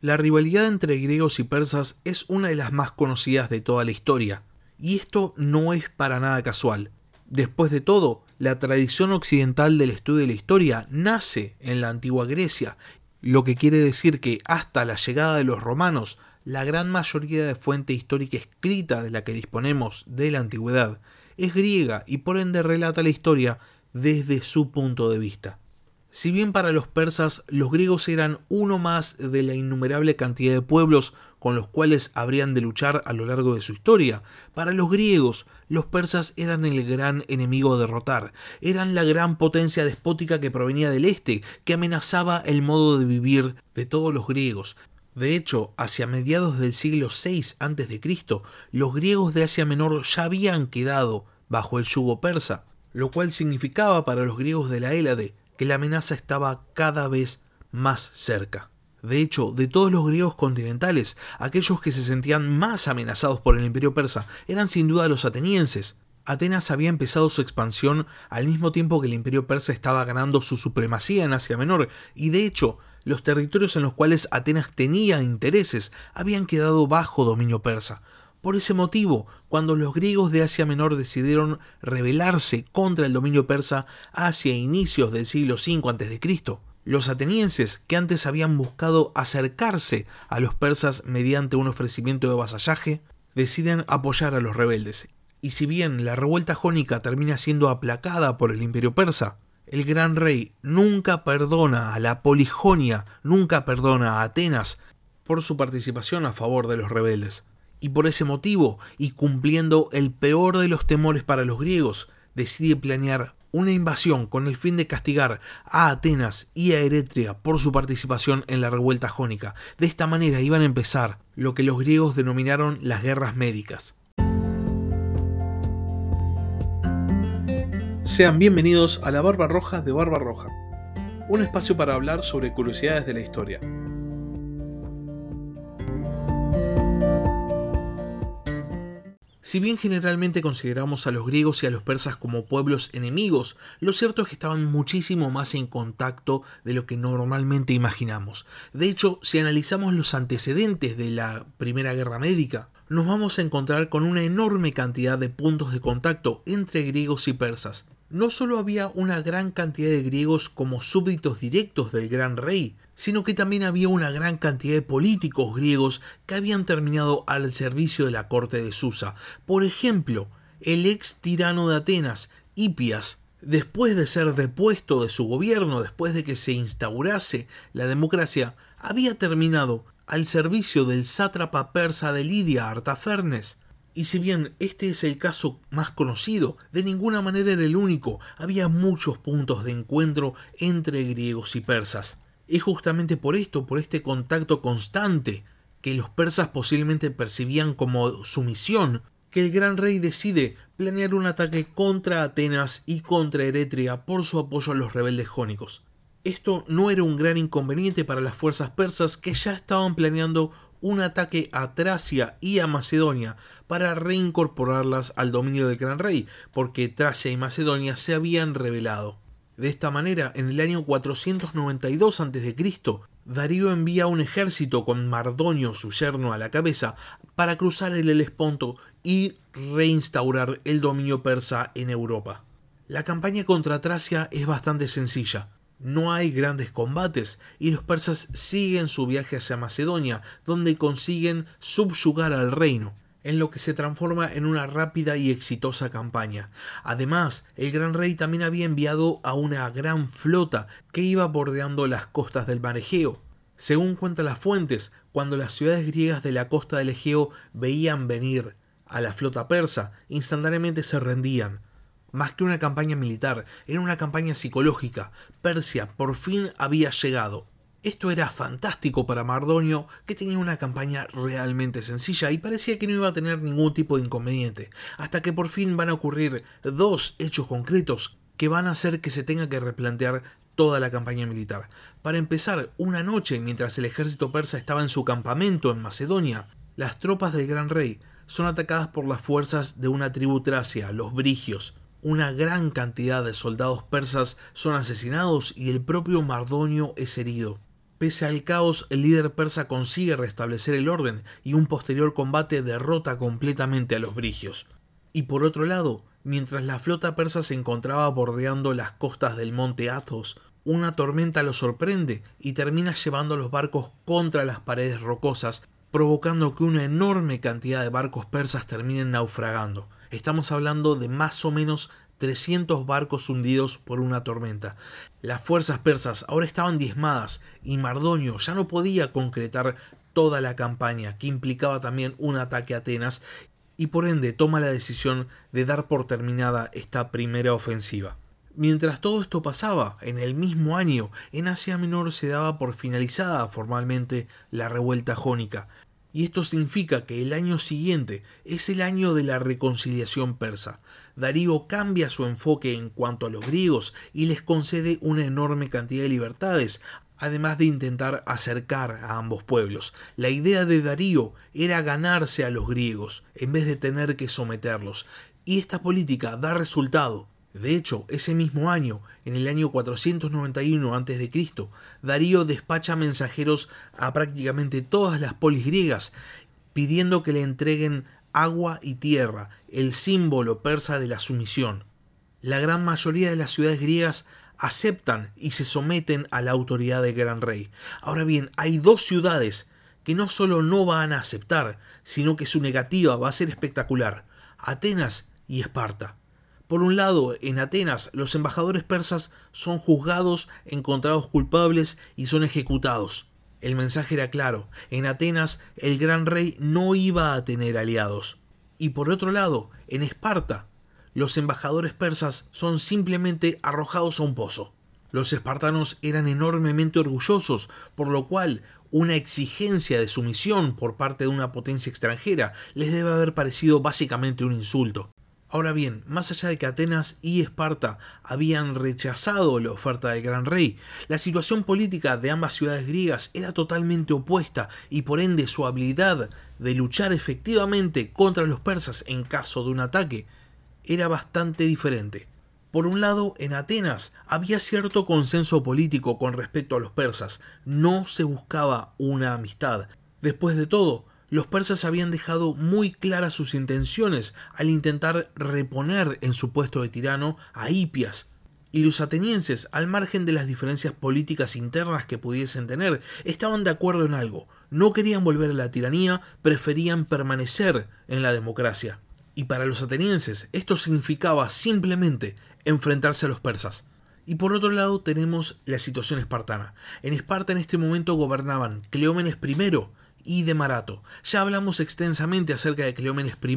La rivalidad entre griegos y persas es una de las más conocidas de toda la historia, y esto no es para nada casual. Después de todo, la tradición occidental del estudio de la historia nace en la antigua Grecia, lo que quiere decir que hasta la llegada de los romanos, la gran mayoría de fuente histórica escrita de la que disponemos de la antigüedad es griega y por ende relata la historia desde su punto de vista. Si bien para los persas los griegos eran uno más de la innumerable cantidad de pueblos con los cuales habrían de luchar a lo largo de su historia, para los griegos los persas eran el gran enemigo a derrotar, eran la gran potencia despótica que provenía del este, que amenazaba el modo de vivir de todos los griegos. De hecho, hacia mediados del siglo VI a.C., los griegos de Asia Menor ya habían quedado bajo el yugo persa, lo cual significaba para los griegos de la Hélade que la amenaza estaba cada vez más cerca. De hecho, de todos los griegos continentales, aquellos que se sentían más amenazados por el imperio persa eran sin duda los atenienses. Atenas había empezado su expansión al mismo tiempo que el imperio persa estaba ganando su supremacía en Asia Menor, y de hecho, los territorios en los cuales Atenas tenía intereses habían quedado bajo dominio persa. Por ese motivo, cuando los griegos de Asia Menor decidieron rebelarse contra el dominio persa hacia inicios del siglo V a.C., los atenienses, que antes habían buscado acercarse a los persas mediante un ofrecimiento de vasallaje, deciden apoyar a los rebeldes. Y si bien la revuelta jónica termina siendo aplacada por el imperio persa, el gran rey nunca perdona a la Polijonia, nunca perdona a Atenas por su participación a favor de los rebeldes. Y por ese motivo, y cumpliendo el peor de los temores para los griegos, decide planear una invasión con el fin de castigar a Atenas y a Eretria por su participación en la revuelta jónica. De esta manera iban a empezar lo que los griegos denominaron las guerras médicas. Sean bienvenidos a la Barba Roja de Barba Roja, un espacio para hablar sobre curiosidades de la historia. Si bien generalmente consideramos a los griegos y a los persas como pueblos enemigos, lo cierto es que estaban muchísimo más en contacto de lo que normalmente imaginamos. De hecho, si analizamos los antecedentes de la Primera Guerra Médica, nos vamos a encontrar con una enorme cantidad de puntos de contacto entre griegos y persas. No solo había una gran cantidad de griegos como súbditos directos del gran rey, sino que también había una gran cantidad de políticos griegos que habían terminado al servicio de la corte de Susa. Por ejemplo, el ex tirano de Atenas, Hipias, después de ser depuesto de su gobierno, después de que se instaurase la democracia, había terminado al servicio del sátrapa persa de Lidia, Artafernes. Y si bien este es el caso más conocido, de ninguna manera era el único, había muchos puntos de encuentro entre griegos y persas. Es justamente por esto, por este contacto constante, que los persas posiblemente percibían como su misión, que el gran rey decide planear un ataque contra Atenas y contra Eretria por su apoyo a los rebeldes jónicos. Esto no era un gran inconveniente para las fuerzas persas que ya estaban planeando un ataque a Tracia y a Macedonia para reincorporarlas al dominio del gran rey, porque Tracia y Macedonia se habían rebelado. De esta manera, en el año 492 a.C., Darío envía un ejército con Mardonio, su yerno, a la cabeza para cruzar el Helesponto y reinstaurar el dominio persa en Europa. La campaña contra Tracia es bastante sencilla. No hay grandes combates y los persas siguen su viaje hacia Macedonia, donde consiguen subyugar al reino en lo que se transforma en una rápida y exitosa campaña. Además, el gran rey también había enviado a una gran flota que iba bordeando las costas del mar Egeo. Según cuentan las fuentes, cuando las ciudades griegas de la costa del Egeo veían venir a la flota persa, instantáneamente se rendían. Más que una campaña militar, era una campaña psicológica. Persia por fin había llegado. Esto era fantástico para Mardonio, que tenía una campaña realmente sencilla y parecía que no iba a tener ningún tipo de inconveniente, hasta que por fin van a ocurrir dos hechos concretos que van a hacer que se tenga que replantear toda la campaña militar. Para empezar, una noche, mientras el ejército persa estaba en su campamento en Macedonia, las tropas del gran rey son atacadas por las fuerzas de una tribu tracia, los brigios. Una gran cantidad de soldados persas son asesinados y el propio Mardonio es herido. Pese al caos, el líder persa consigue restablecer el orden y un posterior combate derrota completamente a los brigios. Y por otro lado, mientras la flota persa se encontraba bordeando las costas del monte Athos, una tormenta los sorprende y termina llevando los barcos contra las paredes rocosas, provocando que una enorme cantidad de barcos persas terminen naufragando. Estamos hablando de más o menos 300 barcos hundidos por una tormenta. Las fuerzas persas ahora estaban diezmadas y Mardonio ya no podía concretar toda la campaña, que implicaba también un ataque a Atenas, y por ende toma la decisión de dar por terminada esta primera ofensiva. Mientras todo esto pasaba, en el mismo año, en Asia Menor se daba por finalizada formalmente la revuelta jónica, y esto significa que el año siguiente es el año de la reconciliación persa. Darío cambia su enfoque en cuanto a los griegos y les concede una enorme cantidad de libertades, además de intentar acercar a ambos pueblos. La idea de Darío era ganarse a los griegos en vez de tener que someterlos, y esta política da resultado. De hecho, ese mismo año, en el año 491 a.C., Darío despacha mensajeros a prácticamente todas las polis griegas, pidiendo que le entreguen agua y tierra, el símbolo persa de la sumisión. La gran mayoría de las ciudades griegas aceptan y se someten a la autoridad del gran rey. Ahora bien, hay dos ciudades que no solo no van a aceptar, sino que su negativa va a ser espectacular, Atenas y Esparta. Por un lado, en Atenas los embajadores persas son juzgados, encontrados culpables y son ejecutados. El mensaje era claro, en Atenas el gran rey no iba a tener aliados. Y por otro lado, en Esparta, los embajadores persas son simplemente arrojados a un pozo. Los espartanos eran enormemente orgullosos, por lo cual una exigencia de sumisión por parte de una potencia extranjera les debe haber parecido básicamente un insulto. Ahora bien, más allá de que Atenas y Esparta habían rechazado la oferta del gran rey, la situación política de ambas ciudades griegas era totalmente opuesta y por ende su habilidad de luchar efectivamente contra los persas en caso de un ataque era bastante diferente. Por un lado, en Atenas había cierto consenso político con respecto a los persas, no se buscaba una amistad. Después de todo, los persas habían dejado muy claras sus intenciones al intentar reponer en su puesto de tirano a Hipias, y los atenienses, al margen de las diferencias políticas internas que pudiesen tener, estaban de acuerdo en algo. No querían volver a la tiranía, preferían permanecer en la democracia. Y para los atenienses esto significaba simplemente enfrentarse a los persas. Y por otro lado tenemos la situación espartana. En Esparta en este momento gobernaban Cleómenes I, y de Marato. Ya hablamos extensamente acerca de Cleómenes I,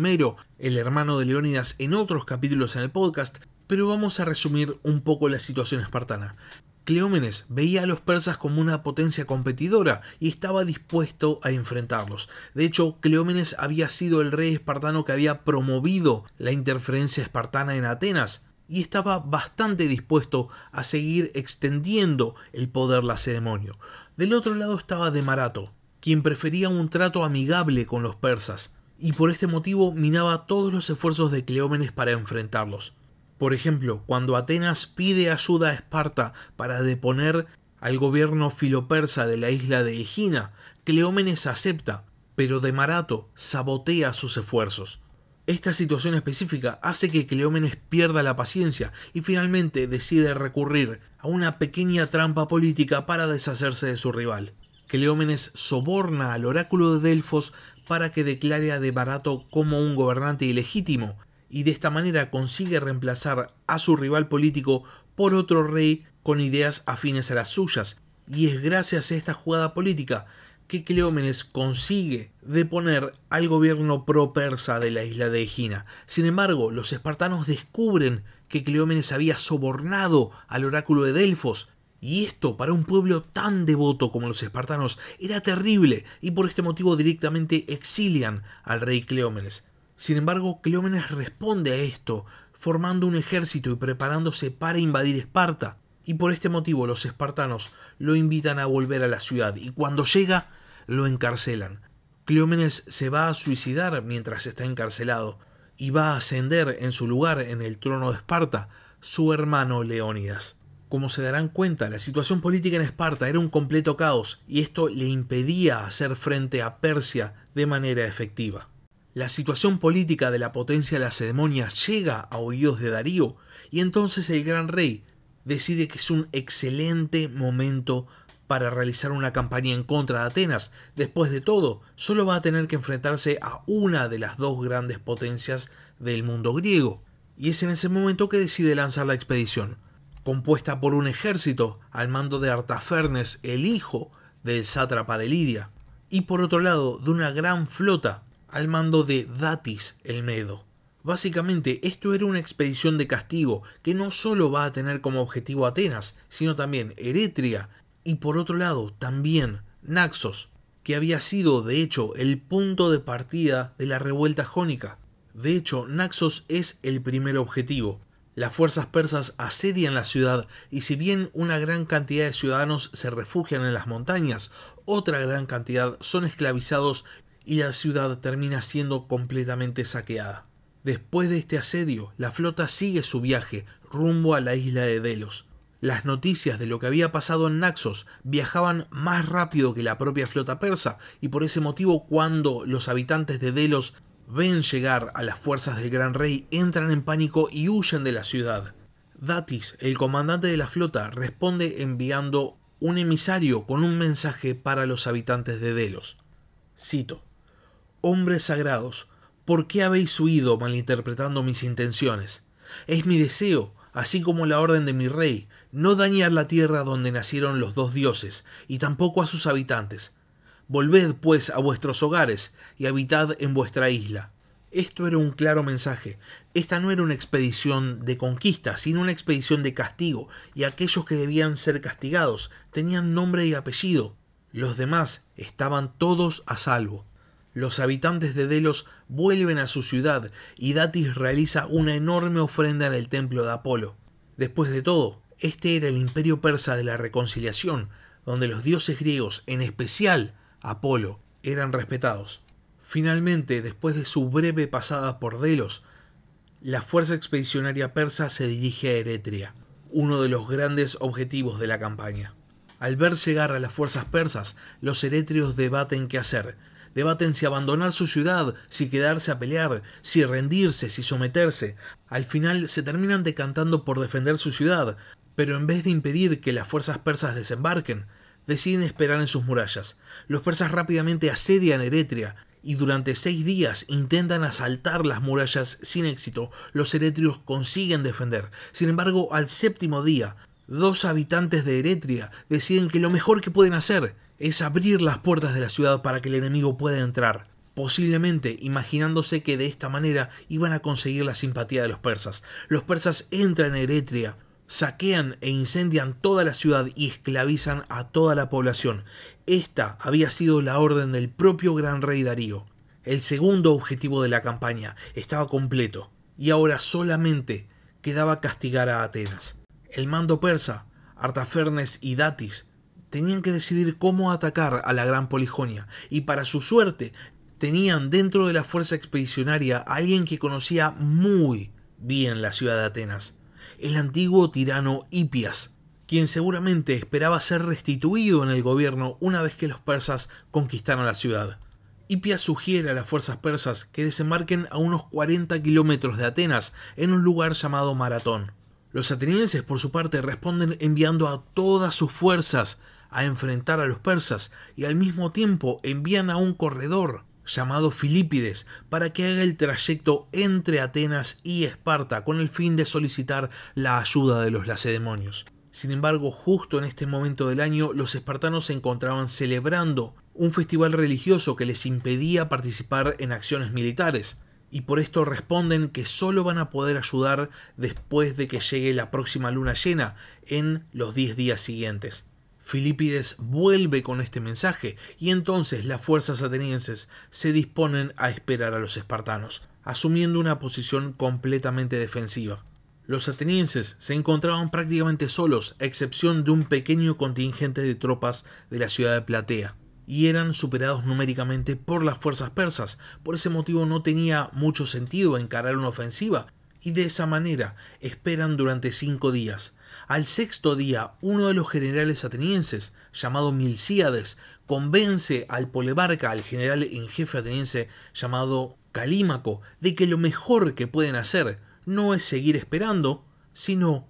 el hermano de Leónidas, en otros capítulos en el podcast, pero vamos a resumir un poco la situación espartana. Cleómenes veía a los persas como una potencia competidora y estaba dispuesto a enfrentarlos. De hecho, Cleómenes había sido el rey espartano que había promovido la interferencia espartana en Atenas y estaba bastante dispuesto a seguir extendiendo el poder lacedemonio. Del otro lado estaba Demarato, quien prefería un trato amigable con los persas, y por este motivo minaba todos los esfuerzos de Cleómenes para enfrentarlos. Por ejemplo, cuando Atenas pide ayuda a Esparta para deponer al gobierno filopersa de la isla de Egina, Cleómenes acepta, pero Demarato sabotea sus esfuerzos. Esta situación específica hace que Cleómenes pierda la paciencia y finalmente decide recurrir a una pequeña trampa política para deshacerse de su rival. Cleómenes soborna al oráculo de Delfos para que declare a Demarato como un gobernante ilegítimo, y de esta manera consigue reemplazar a su rival político por otro rey con ideas afines a las suyas, y es gracias a esta jugada política que Cleómenes consigue deponer al gobierno pro-persa de la isla de Egina. Sin embargo, los espartanos descubren que Cleómenes había sobornado al oráculo de Delfos y esto para un pueblo tan devoto como los espartanos era terrible y por este motivo directamente exilian al rey Cleómenes. Sin embargo, Cleómenes responde a esto, formando un ejército y preparándose para invadir Esparta. Y por este motivo los espartanos lo invitan a volver a la ciudad y cuando llega lo encarcelan. Cleómenes se va a suicidar mientras está encarcelado y va a ascender en su lugar en el trono de Esparta su hermano Leónidas. Como se darán cuenta, la situación política en Esparta era un completo caos y esto le impedía hacer frente a Persia de manera efectiva. La situación política de la potencia lacedemonia llega a oídos de Darío y entonces el gran rey decide que es un excelente momento para realizar una campaña en contra de Atenas. Después de todo, solo va a tener que enfrentarse a una de las dos grandes potencias del mundo griego. Y es en ese momento que decide lanzar la expedición compuesta por un ejército al mando de Artafernes, el hijo del sátrapa de Lidia, y por otro lado de una gran flota al mando de Datis el Medo. Básicamente, esto era una expedición de castigo que no solo va a tener como objetivo Atenas, sino también Eretria y por otro lado también Naxos, que había sido de hecho el punto de partida de la revuelta jónica. De hecho, Naxos es el primer objetivo, las fuerzas persas asedian la ciudad y si bien una gran cantidad de ciudadanos se refugian en las montañas, otra gran cantidad son esclavizados y la ciudad termina siendo completamente saqueada. Después de este asedio, la flota sigue su viaje rumbo a la isla de Delos. Las noticias de lo que había pasado en Naxos viajaban más rápido que la propia flota persa y por ese motivo cuando los habitantes de Delos ven llegar a las fuerzas del gran rey, entran en pánico y huyen de la ciudad. Datis, el comandante de la flota, responde enviando un emisario con un mensaje para los habitantes de Delos. Cito: Hombres sagrados, ¿por qué habéis huido malinterpretando mis intenciones? Es mi deseo, así como la orden de mi rey, no dañar la tierra donde nacieron los dos dioses, y tampoco a sus habitantes, Volved pues a vuestros hogares y habitad en vuestra isla. Esto era un claro mensaje. Esta no era una expedición de conquista, sino una expedición de castigo, y aquellos que debían ser castigados tenían nombre y apellido. Los demás estaban todos a salvo. Los habitantes de Delos vuelven a su ciudad y Datis realiza una enorme ofrenda en el templo de Apolo. Después de todo, este era el imperio persa de la reconciliación, donde los dioses griegos, en especial Apolo, eran respetados. Finalmente, después de su breve pasada por Delos, la fuerza expedicionaria persa se dirige a Eretria, uno de los grandes objetivos de la campaña. Al ver llegar a las fuerzas persas, los eretrios debaten qué hacer. Debaten si abandonar su ciudad, si quedarse a pelear, si rendirse, si someterse. Al final se terminan decantando por defender su ciudad, pero en vez de impedir que las fuerzas persas desembarquen, deciden esperar en sus murallas. Los persas rápidamente asedian Eretria y durante seis días intentan asaltar las murallas sin éxito. Los eretrios consiguen defender. Sin embargo, al séptimo día, dos habitantes de Eretria deciden que lo mejor que pueden hacer es abrir las puertas de la ciudad para que el enemigo pueda entrar posiblemente imaginándose que de esta manera iban a conseguir la simpatía de los persas. Los persas entran en Eretria, saquean e incendian toda la ciudad y esclavizan a toda la población. Esta había sido la orden del propio gran rey Darío. El segundo objetivo de la campaña estaba completo, y ahora solamente quedaba castigar a Atenas. El mando persa, Artafernes y Datis tenían que decidir cómo atacar a la gran Polijonia, y para su suerte tenían dentro de la fuerza expedicionaria a alguien que conocía muy bien la ciudad de Atenas el antiguo tirano Hipias, quien seguramente esperaba ser restituido en el gobierno una vez que los persas conquistaron la ciudad. Hipias sugiere a las fuerzas persas que desembarquen a unos 40 kilómetros de Atenas en un lugar llamado Maratón. Los atenienses, por su parte, responden enviando a todas sus fuerzas a enfrentar a los persas y al mismo tiempo envían a un corredor llamado Filipides para que haga el trayecto entre Atenas y Esparta con el fin de solicitar la ayuda de los lacedemonios. Sin embargo, justo en este momento del año, los espartanos se encontraban celebrando un festival religioso que les impedía participar en acciones militares, y por esto responden que solo van a poder ayudar después de que llegue la próxima luna llena en los 10 días siguientes. Filipides vuelve con este mensaje y entonces las fuerzas atenienses se disponen a esperar a los espartanos, asumiendo una posición completamente defensiva. Los atenienses se encontraban prácticamente solos, a excepción de un pequeño contingente de tropas de la ciudad de Platea, y eran superados numéricamente por las fuerzas persas. Por ese motivo no tenía mucho sentido encarar una ofensiva, y de esa manera esperan durante cinco días. Al sexto día, uno de los generales atenienses, llamado Milcíades, convence al polemarca, al general en jefe ateniense llamado Calímaco, de que lo mejor que pueden hacer no es seguir esperando, sino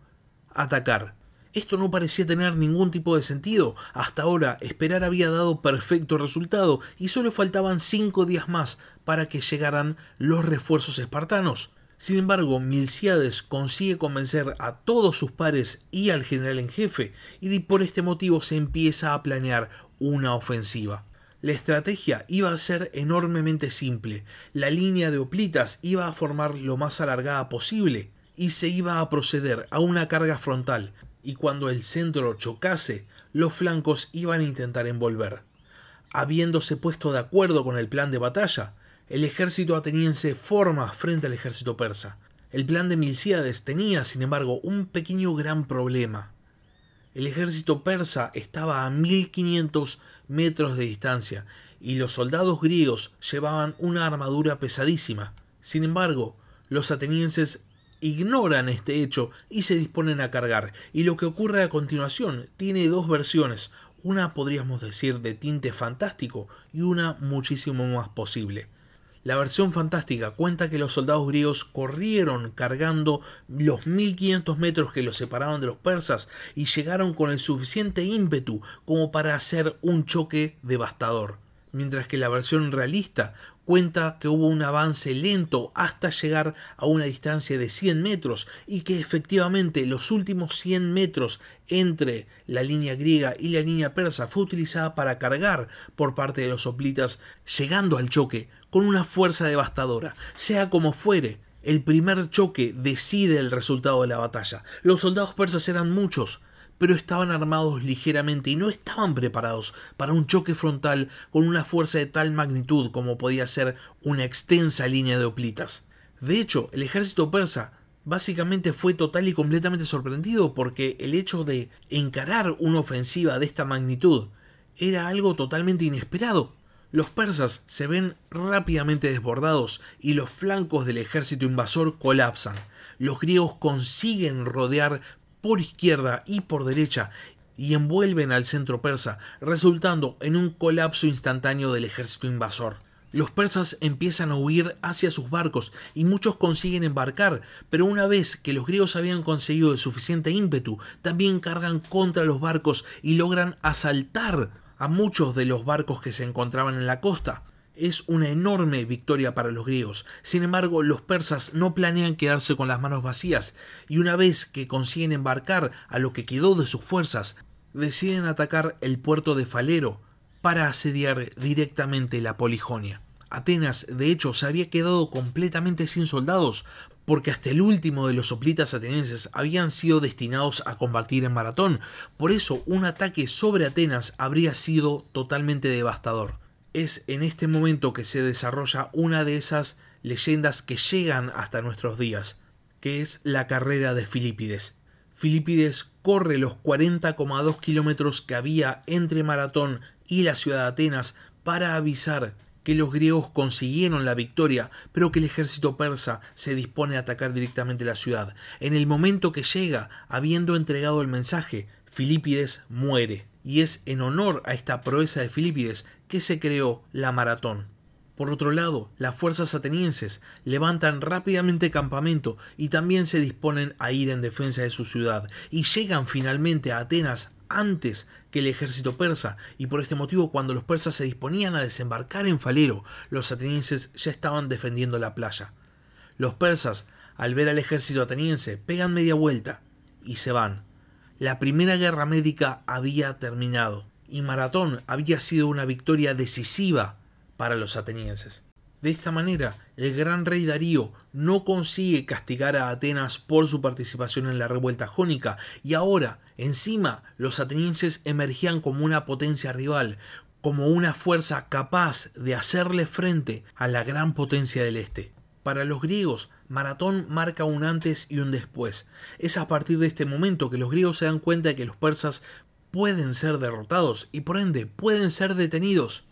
atacar. Esto no parecía tener ningún tipo de sentido. Hasta ahora esperar había dado perfecto resultado y solo faltaban cinco días más para que llegaran los refuerzos espartanos. Sin embargo, Milciades consigue convencer a todos sus pares y al general en jefe, y por este motivo se empieza a planear una ofensiva. La estrategia iba a ser enormemente simple. La línea de oplitas iba a formar lo más alargada posible y se iba a proceder a una carga frontal, y cuando el centro chocase, los flancos iban a intentar envolver. Habiéndose puesto de acuerdo con el plan de batalla, el ejército ateniense forma frente al ejército persa. El plan de Milciades tenía, sin embargo, un pequeño gran problema. El ejército persa estaba a 1500 metros de distancia y los soldados griegos llevaban una armadura pesadísima. Sin embargo, los atenienses ignoran este hecho y se disponen a cargar. Y lo que ocurre a continuación tiene dos versiones, una podríamos decir de tinte fantástico y una muchísimo más posible. La versión fantástica cuenta que los soldados griegos corrieron cargando los 1500 metros que los separaban de los persas y llegaron con el suficiente ímpetu como para hacer un choque devastador. Mientras que la versión realista cuenta que hubo un avance lento hasta llegar a una distancia de 100 metros y que efectivamente los últimos 100 metros entre la línea griega y la línea persa fue utilizada para cargar por parte de los soplitas llegando al choque con una fuerza devastadora. Sea como fuere, el primer choque decide el resultado de la batalla. Los soldados persas eran muchos, pero estaban armados ligeramente y no estaban preparados para un choque frontal con una fuerza de tal magnitud como podía ser una extensa línea de oplitas. De hecho, el ejército persa básicamente fue total y completamente sorprendido porque el hecho de encarar una ofensiva de esta magnitud era algo totalmente inesperado. Los persas se ven rápidamente desbordados y los flancos del ejército invasor colapsan. Los griegos consiguen rodear por izquierda y por derecha y envuelven al centro persa, resultando en un colapso instantáneo del ejército invasor. Los persas empiezan a huir hacia sus barcos y muchos consiguen embarcar, pero una vez que los griegos habían conseguido el suficiente ímpetu, también cargan contra los barcos y logran asaltar a muchos de los barcos que se encontraban en la costa. Es una enorme victoria para los griegos. Sin embargo, los persas no planean quedarse con las manos vacías, y una vez que consiguen embarcar a lo que quedó de sus fuerzas, deciden atacar el puerto de Falero para asediar directamente la Polijonia. Atenas, de hecho, se había quedado completamente sin soldados, porque hasta el último de los soplitas atenienses habían sido destinados a combatir en maratón, por eso un ataque sobre Atenas habría sido totalmente devastador. Es en este momento que se desarrolla una de esas leyendas que llegan hasta nuestros días, que es la carrera de Filipides. Filipides corre los 40,2 kilómetros que había entre Maratón y la ciudad de Atenas para avisar que los griegos consiguieron la victoria, pero que el ejército persa se dispone a atacar directamente la ciudad. En el momento que llega, habiendo entregado el mensaje, Filipides muere, y es en honor a esta proeza de Filipides que se creó la maratón. Por otro lado, las fuerzas atenienses levantan rápidamente campamento y también se disponen a ir en defensa de su ciudad, y llegan finalmente a Atenas antes que el ejército persa, y por este motivo cuando los persas se disponían a desembarcar en Falero, los atenienses ya estaban defendiendo la playa. Los persas, al ver al ejército ateniense, pegan media vuelta y se van. La primera guerra médica había terminado, y Maratón había sido una victoria decisiva para los atenienses. De esta manera, el gran rey Darío no consigue castigar a Atenas por su participación en la revuelta jónica, y ahora, encima, los atenienses emergían como una potencia rival, como una fuerza capaz de hacerle frente a la gran potencia del Este. Para los griegos, Maratón marca un antes y un después. Es a partir de este momento que los griegos se dan cuenta de que los persas pueden ser derrotados y por ende pueden ser detenidos.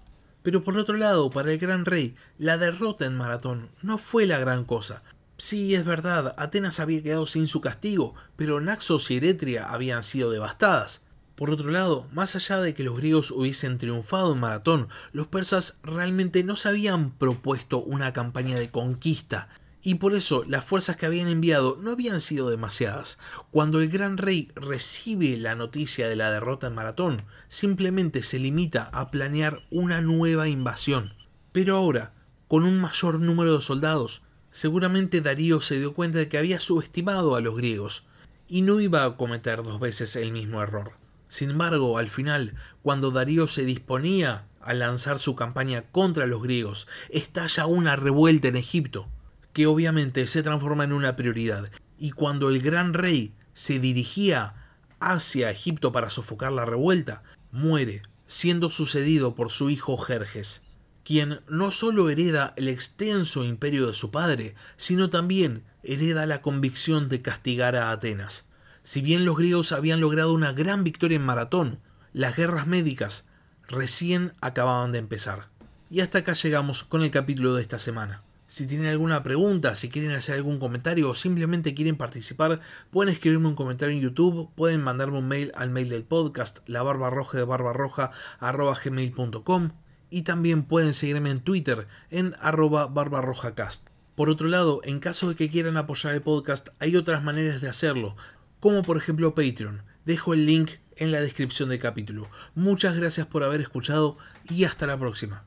Pero por otro lado, para el gran rey, la derrota en Maratón no fue la gran cosa. Sí, es verdad, Atenas había quedado sin su castigo, pero Naxos y Eretria habían sido devastadas. Por otro lado, más allá de que los griegos hubiesen triunfado en Maratón, los persas realmente no se habían propuesto una campaña de conquista, y por eso las fuerzas que habían enviado no habían sido demasiadas. Cuando el gran rey recibe la noticia de la derrota en Maratón, simplemente se limita a planear una nueva invasión. Pero ahora, con un mayor número de soldados, seguramente Darío se dio cuenta de que había subestimado a los griegos, y no iba a cometer dos veces el mismo error. Sin embargo, al final, cuando Darío se disponía a lanzar su campaña contra los griegos, estalla una revuelta en Egipto, que obviamente se transforma en una prioridad. Y cuando el gran rey se dirigía hacia Egipto para sofocar la revuelta, muere, siendo sucedido por su hijo Jerjes, quien no solo hereda el extenso imperio de su padre, sino también hereda la convicción de castigar a Atenas. Si bien los griegos habían logrado una gran victoria en Maratón, las guerras médicas recién acababan de empezar. Y hasta acá llegamos con el capítulo de esta semana. Si tienen alguna pregunta, si quieren hacer algún comentario o simplemente quieren participar, pueden escribirme un comentario en YouTube, pueden mandarme un mail al mail del podcast, la barba roja de barbarroja gmail.com y también pueden seguirme en Twitter en arroba barbarrojacast. Por otro lado, en caso de que quieran apoyar el podcast, hay otras maneras de hacerlo como por ejemplo Patreon. Dejo el link en la descripción del capítulo. Muchas gracias por haber escuchado y hasta la próxima.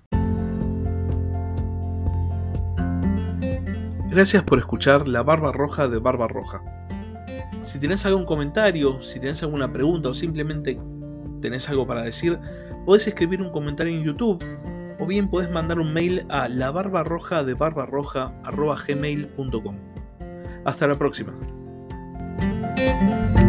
Gracias por escuchar La Barba Roja de Barba Roja. Si tenés algún comentario, si tenés alguna pregunta o simplemente tenés algo para decir, podés escribir un comentario en YouTube o bien podés mandar un mail a la barba roja de. Hasta la próxima. Música